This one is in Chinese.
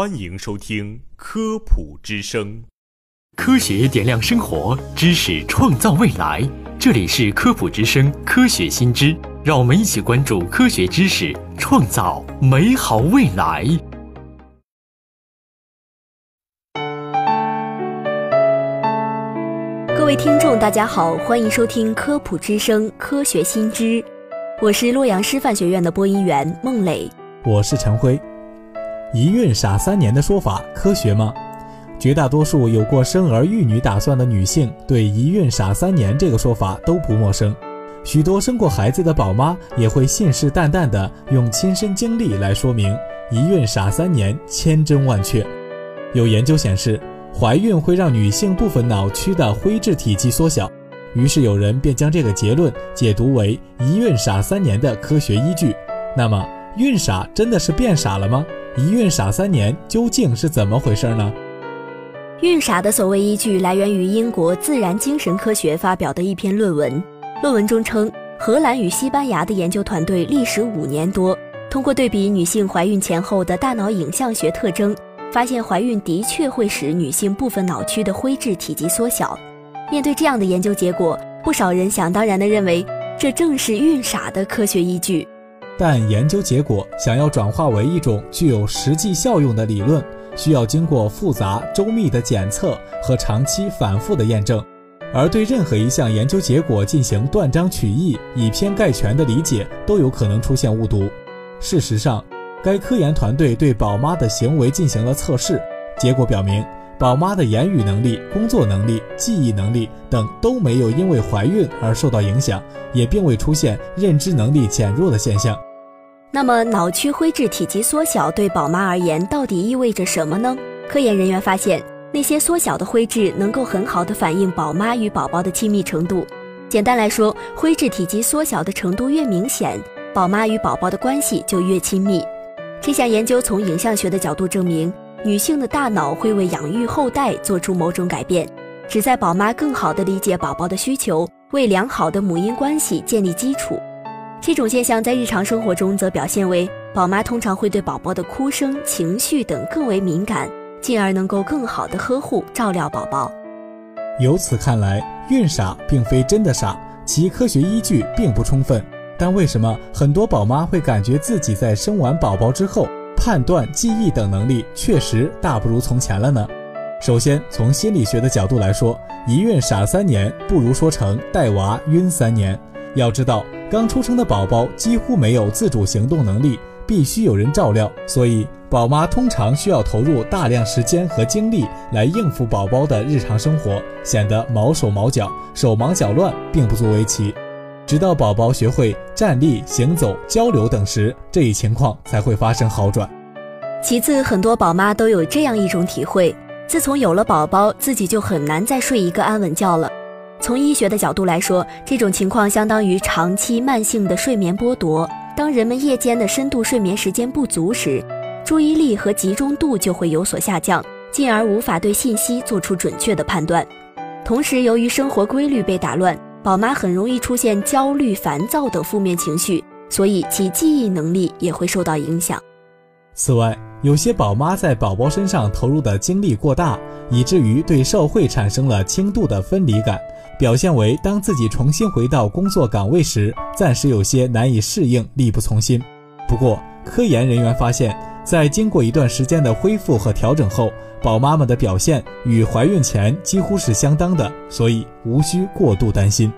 欢迎收听《科普之声》，科学点亮生活，知识创造未来。这里是《科普之声》科学新知，让我们一起关注科学知识，创造美好未来。各位听众，大家好，欢迎收听《科普之声》科学新知，我是洛阳师范学院的播音员孟磊，我是陈辉。一孕傻三年的说法科学吗？绝大多数有过生儿育女打算的女性，对“一孕傻三年”这个说法都不陌生。许多生过孩子的宝妈也会信誓旦旦地用亲身经历来说明“一孕傻三年”千真万确。有研究显示，怀孕会让女性部分脑区的灰质体积缩小，于是有人便将这个结论解读为“一孕傻三年”的科学依据。那么，孕傻真的是变傻了吗？一孕傻三年究竟是怎么回事呢？孕傻的所谓依据来源于英国《自然精神科学》发表的一篇论文。论文中称，荷兰与西班牙的研究团队历时五年多，通过对比女性怀孕前后的大脑影像学特征，发现怀孕的确会使女性部分脑区的灰质体积缩小。面对这样的研究结果，不少人想当然地认为，这正是孕傻的科学依据。但研究结果想要转化为一种具有实际效用的理论，需要经过复杂周密的检测和长期反复的验证，而对任何一项研究结果进行断章取义、以偏概全的理解，都有可能出现误读。事实上，该科研团队对宝妈的行为进行了测试，结果表明，宝妈的言语能力、工作能力、记忆能力等都没有因为怀孕而受到影响，也并未出现认知能力减弱的现象。那么，脑区灰质体积缩小对宝妈而言到底意味着什么呢？科研人员发现，那些缩小的灰质能够很好的反映宝妈与宝宝的亲密程度。简单来说，灰质体积缩小的程度越明显，宝妈与宝宝的关系就越亲密。这项研究从影像学的角度证明，女性的大脑会为养育后代做出某种改变，旨在宝妈更好地理解宝宝的需求，为良好的母婴关系建立基础。这种现象在日常生活中则表现为，宝妈通常会对宝宝的哭声、情绪等更为敏感，进而能够更好的呵护、照料宝宝。由此看来，孕傻并非真的傻，其科学依据并不充分。但为什么很多宝妈会感觉自己在生完宝宝之后，判断、记忆等能力确实大不如从前了呢？首先，从心理学的角度来说，一孕傻三年不如说成带娃晕三年。要知道。刚出生的宝宝几乎没有自主行动能力，必须有人照料，所以宝妈通常需要投入大量时间和精力来应付宝宝的日常生活，显得毛手毛脚、手忙脚乱，并不足为奇。直到宝宝学会站立、行走、交流等时，这一情况才会发生好转。其次，很多宝妈都有这样一种体会：自从有了宝宝，自己就很难再睡一个安稳觉了。从医学的角度来说，这种情况相当于长期慢性的睡眠剥夺。当人们夜间的深度睡眠时间不足时，注意力和集中度就会有所下降，进而无法对信息做出准确的判断。同时，由于生活规律被打乱，宝妈很容易出现焦虑、烦躁等负面情绪，所以其记忆能力也会受到影响。此外，有些宝妈在宝宝身上投入的精力过大，以至于对社会产生了轻度的分离感。表现为当自己重新回到工作岗位时，暂时有些难以适应，力不从心。不过，科研人员发现，在经过一段时间的恢复和调整后，宝妈们的表现与怀孕前几乎是相当的，所以无需过度担心。